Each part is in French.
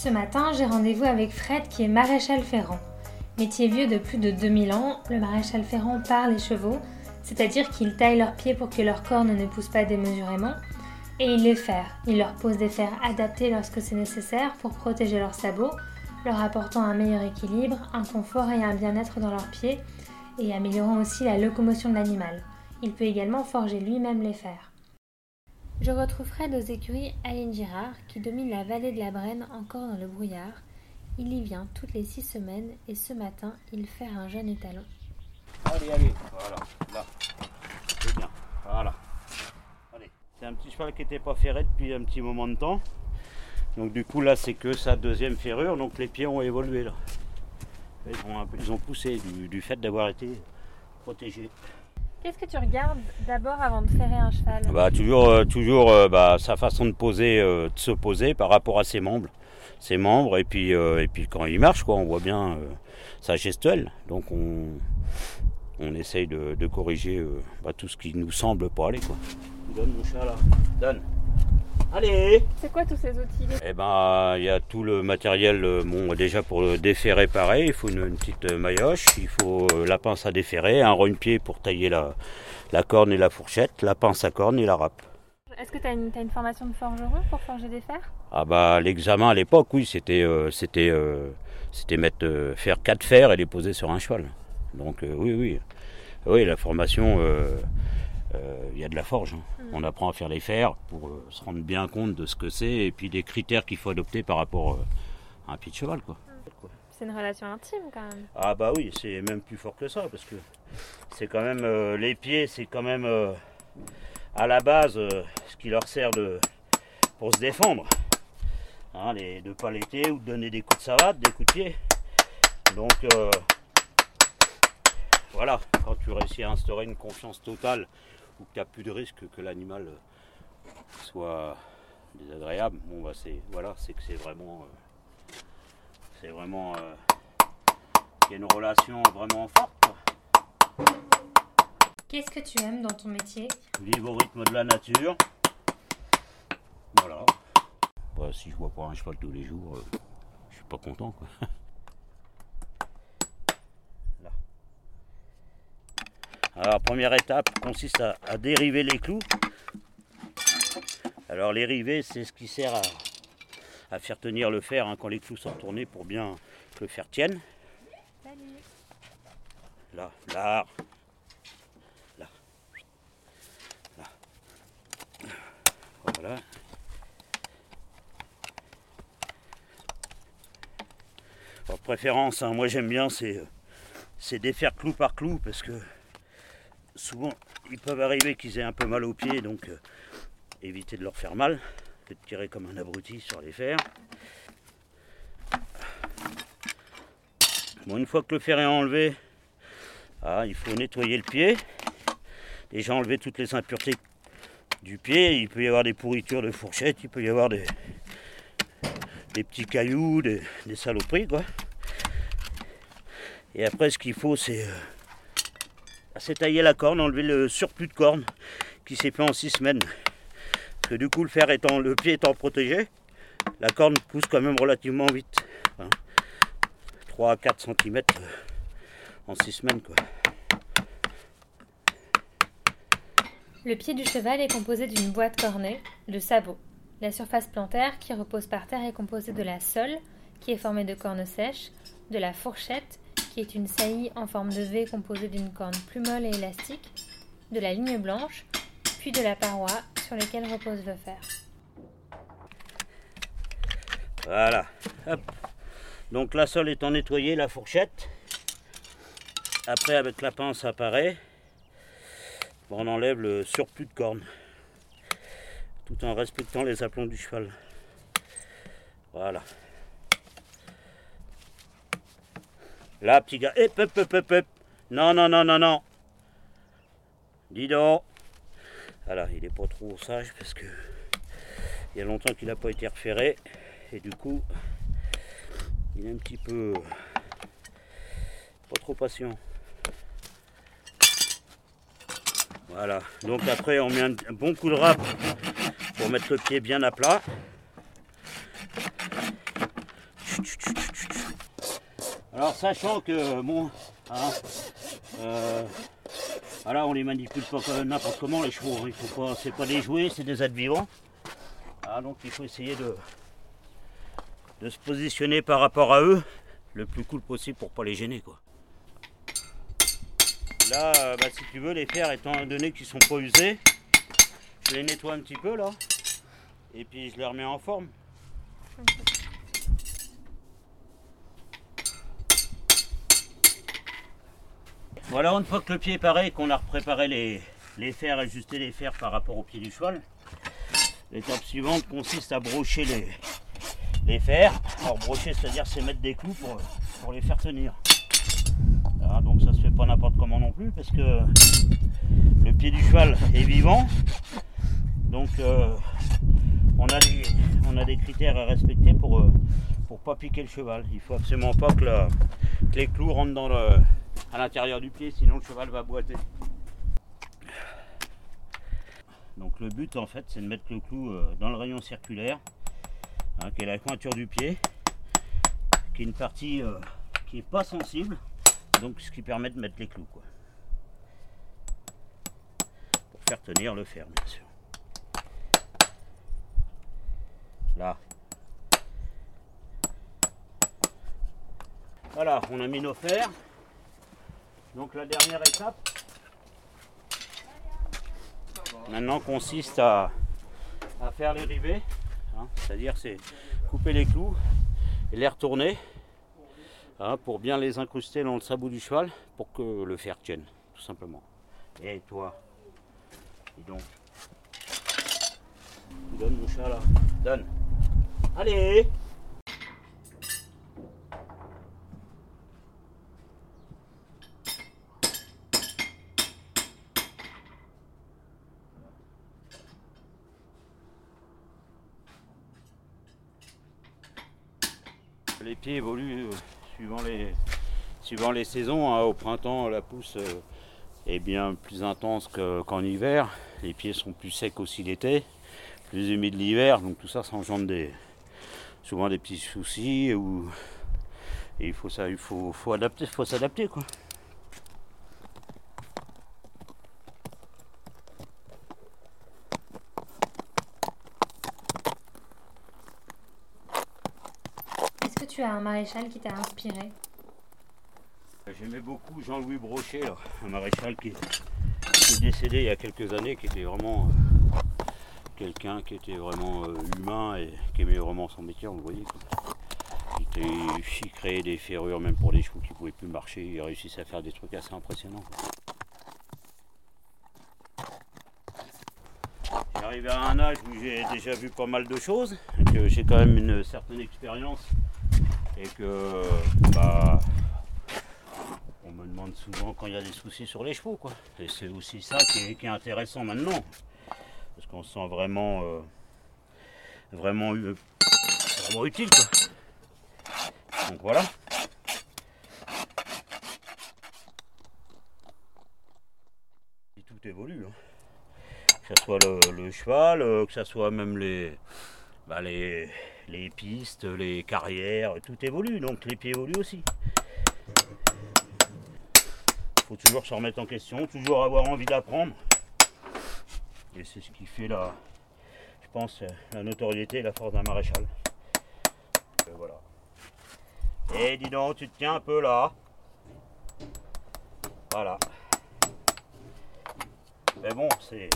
Ce matin, j'ai rendez-vous avec Fred qui est maréchal ferrant. Métier vieux de plus de 2000 ans, le maréchal ferrant part les chevaux, c'est-à-dire qu'il taille leurs pieds pour que leurs cornes ne poussent pas démesurément, et il les ferre. Il leur pose des fers adaptés lorsque c'est nécessaire pour protéger leurs sabots, leur apportant un meilleur équilibre, un confort et un bien-être dans leurs pieds, et améliorant aussi la locomotion de l'animal. Il peut également forger lui-même les fers. Je retrouve Fred aux écuries Aline Girard, qui domine la vallée de la Brenne encore dans le brouillard. Il y vient toutes les six semaines et ce matin, il fait un jeune étalon. Allez, allez, voilà, là. C'est bien, voilà. C'est un petit cheval qui n'était pas ferré depuis un petit moment de temps. Donc du coup là c'est que sa deuxième ferrure, donc les pieds ont évolué là. Ils ont, poussé du fait d'avoir été protégés. Qu'est-ce que tu regardes d'abord avant de ferrer un cheval? Bah, toujours euh, toujours euh, bah, sa façon de poser, euh, de se poser par rapport à ses membres. Ses membres et puis, et puis quand il marche, quoi, on voit bien sa gestuelle. Donc on, on essaye de, corriger bah, tout ce qui nous semble pas aller. Quoi. Donne mon chat là, donne. Allez C'est quoi tous ces outils? Eh ben, il y a tout le matériel. euh, Bon, déjà pour le déferrer, pareil, il faut une, une petite euh, maillotche, il faut euh, la pince à déferrer, un rogne-pied pour tailler la, la corne et la fourchette, la pince à corne et la râpe. Est-ce que tu as, une formation de forgeron pour forger des fers? Ah bah l'examen à l'époque, oui, c'était euh, c'était euh, c'était mettre euh, faire quatre fers et les poser sur un cheval. Donc euh, oui, oui, oui, la formation, il y a de la forge. hein. On apprend à faire les fers pour euh, se rendre bien compte de ce que c'est et puis des critères qu'il faut adopter par rapport euh, à un pied de cheval, quoi. C'est une relation intime quand même. Ah bah oui, c'est même plus fort que ça parce que c'est quand même euh, les pieds, c'est quand même euh, à la base euh, ce qui leur sert de pour se défendre. Hein, les, de paletter ou de donner des coups de savate, des coups de pied. Donc euh, voilà, quand tu réussis à instaurer une confiance totale ou que tu n'as plus de risque que l'animal soit désagréable, bon bah c'est voilà, c'est que c'est vraiment euh, c'est vraiment euh, il y a une relation vraiment forte. Qu'est-ce que tu aimes dans ton métier? Vivre au rythme de la nature. Voilà. Bah, si je vois pas un cheval tous les jours, euh, je suis pas content. Quoi. Alors, première étape consiste à, dériver les clous. Alors, les rivets, c'est ce qui sert à, faire tenir le fer hein, quand les clous sont tournés pour bien que le fer tienne. Là, là, Voilà. En préférence, hein, moi j'aime bien, c'est, euh, c'est défaire clou par clou parce que souvent ils peuvent arriver qu'ils aient un peu mal aux pieds, donc euh, éviter de leur faire mal, de tirer comme un abruti sur les fers. Bon, une fois que le fer est enlevé, ah, il faut nettoyer le pied. Déjà enlever toutes les impuretés du pied, il peut y avoir des pourritures de fourchette, il peut y avoir des, petits cailloux, des, saloperies. Et après ce qu'il faut c'est euh, c'est tailler la corne, enlever le surplus de corne qui s'est fait en six semaines. Parce que du coup le fer le pied étant protégé, la corne pousse quand même relativement vite. hein. 3 à 4 cm en six semaines quoi. Le pied du cheval est composé d'une boîte cornée, de sabots. La surface plantaire qui repose par terre est composée de la sole, qui est formée de cornes sèches, de la fourchette, qui est une saillie en forme de V composée d'une corne plus molle et élastique, de la ligne blanche, puis de la paroi sur laquelle repose le fer. Voilà. Hop. Donc la sole étant nettoyée, la fourchette. Après avec la pince apparaît. on enlève le surplus de corne. tout en respectant les aplombs du cheval. Voilà. Là, petit gars. Hop, hop, hop, hop. Non, non, non, non, non. Dis donc. Voilà, il est pas trop sage parce que il y a longtemps qu'il n'a pas été référé. Et du coup, il est un petit peu pas trop patient. Voilà. Donc après, on met un bon coup de rap pour mettre le pied bien à plat. Alors sachant que bon, hein, euh, voilà, on les manipule pas n'importe comment les chevaux. Il faut pas, c'est pas des jouets, c'est des êtres vivants. Ah, donc il faut essayer de, de se positionner par rapport à eux le plus cool possible pour pas les gêner quoi. Là, euh, bah, si tu veux, les fers étant donné qu'ils sont pas usés, je les nettoie un petit peu là, et puis je les remets en forme. Voilà, une fois que le pied est pareil, qu'on a préparé les, les fers, ajusté les fers par rapport au pied du cheval, l'étape suivante consiste à brocher les, les fers. Alors brocher, c'est-à-dire c'est mettre des clous pour, les faire tenir. donc ça se fait pas n'importe comment non plus parce que le pied du cheval est vivant. Donc euh, on, a des, critères à respecter pour, euh, pour pas piquer le cheval. Il faut absolument pas que les clous rentrent dans le, à l'intérieur du pied, sinon le cheval va boiter. Donc le but en fait c'est de mettre le clou euh, dans le rayon circulaire, hein, qui est la pointure du pied, qui est une partie euh, qui n'est pas sensible, donc ce qui permet de mettre les clous quoi. Pour faire tenir le fer bien sûr. Là. Voilà, on a mis nos fers. Donc la dernière étape maintenant consiste à, faire les rivets, hein. c'est-à-dire c'est couper les clous et les retourner hein, pour bien les incruster dans le sabot du cheval pour que le fer tienne, tout simplement. Et toi, dis donc, donne mon chat là, donne. Allez pieds évoluent euh, suivant, les, suivant les saisons. Hein. Au printemps, la pousse euh, est bien plus intense qu'en hiver. Les pieds sont plus secs aussi l'été, plus humides l'hiver. Donc tout ça, ça engendre des, souvent des petits soucis. Il faut, faut, faut faut s'adapter. Tu as un maréchal qui t'a inspiré J'aimais beaucoup Jean-Louis Brochet, un maréchal qui, est décédé il y a quelques années, qui était vraiment euh, quelqu'un qui était vraiment euh, humain et qui aimait vraiment son métier, on le voyait. Il, créait des ferrures même pour des chevaux qui ne pouvaient plus marcher, il réussissait à faire des trucs assez impressionnants. J'arrive à un âge où j'ai déjà vu pas mal de choses, que j'ai quand même une certaine expérience et que bah, on me demande souvent quand il y a des soucis sur les chevaux quoi. Et c'est aussi ça qui est, intéressant maintenant. Parce qu'on se sent vraiment euh, vraiment, vraiment utile quoi. Donc voilà. Tout évolue. Hein. Que ce soit le, cheval, euh, que ce soit même les, bah, les, les pistes, les carrières, tout évolue, donc les pieds évoluent aussi. Il faut toujours se remettre en question, toujours avoir envie d'apprendre. Et c'est ce qui fait la, je pense, la notoriété et la force d'un maréchal. Et voilà. Et dis donc, tu te tiens un peu là. Voilà. Mais bon, c'est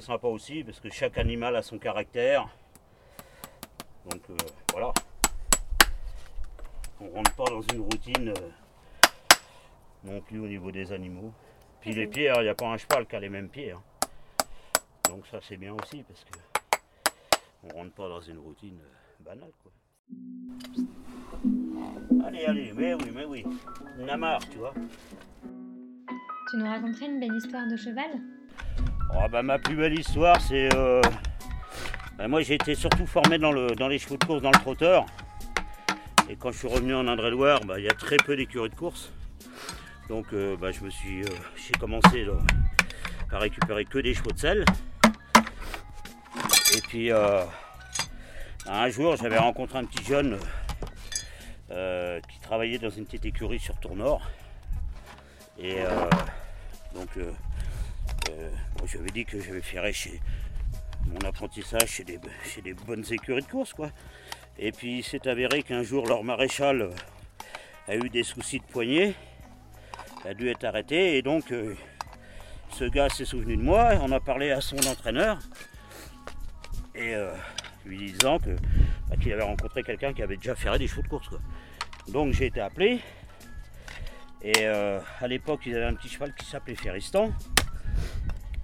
sympa aussi parce que chaque animal a son caractère. Donc euh, voilà. On rentre pas dans une routine euh, non plus au niveau des animaux. Puis les pieds, hein, il n'y a pas un cheval qui a les mêmes pieds. Hein. Donc ça c'est bien aussi parce que on rentre pas dans une routine euh, banale quoi. Allez, allez, mais oui, mais oui. On a marre, tu vois. Tu nous raconterais une belle histoire de cheval? Oh, bah, ma plus belle histoire, c'est. Euh, bah, moi, j'ai été surtout formé dans, le, dans les chevaux de course, dans le trotteur. Et quand je suis revenu en Indre-et-Loire, bah, il y a très peu d'écuries de course. Donc, euh, bah, je me suis. euh, j'ai commencé à récupérer que des chevaux de selle. Et puis, euh, un jour, j'avais rencontré un petit jeune qui travaillait dans une petite écurie sur Tournord. Et donc, moi, je lui avais dit que j'avais fait chez mon apprentissage chez des, bonnes écuries de course, quoi. Et puis, il s'est avéré qu'un jour, leur maréchal euh, a eu des soucis de poignet, a dû être arrêté, et donc, euh, ce gars s'est souvenu de moi, on a parlé à son entraîneur, et euh, lui disant bah, qu'il avait rencontré quelqu'un qui avait déjà ferré des chevaux de course, quoi. Donc, j'ai été appelé, et à l'époque, ils avaient un petit cheval qui s'appelait Ferristan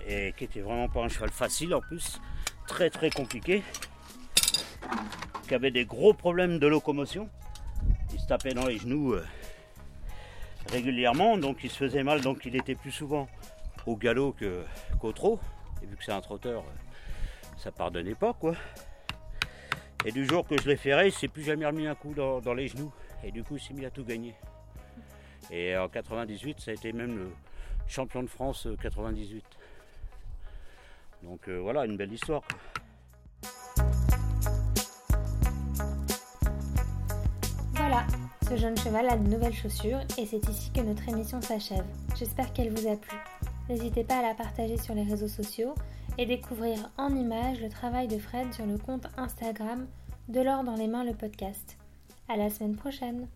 et qui était vraiment pas un cheval facile en plus, très très compliqué, qui avait des gros problèmes de locomotion. Il se tapait dans les genoux euh, régulièrement, donc il se faisait mal, donc il était plus souvent au galop qu'au trot. Et vu que c'est un trotteur, euh, ça pardonnait pas quoi. Et du jour que je l'ai ferré, il s'est plus jamais remis un coup dans, dans les genoux. Et du coup, il s'est mis à tout gagner. Et en 98, ça a été même le champion de France euh, 98. Donc euh, voilà, une belle histoire. Voilà, ce jeune cheval a de nouvelles chaussures et c'est ici que notre émission s'achève. J'espère qu'elle vous a plu. N'hésitez pas à la partager sur les réseaux sociaux et découvrir en images le travail de Fred sur le compte Instagram de l'or dans les mains le podcast. À la semaine prochaine.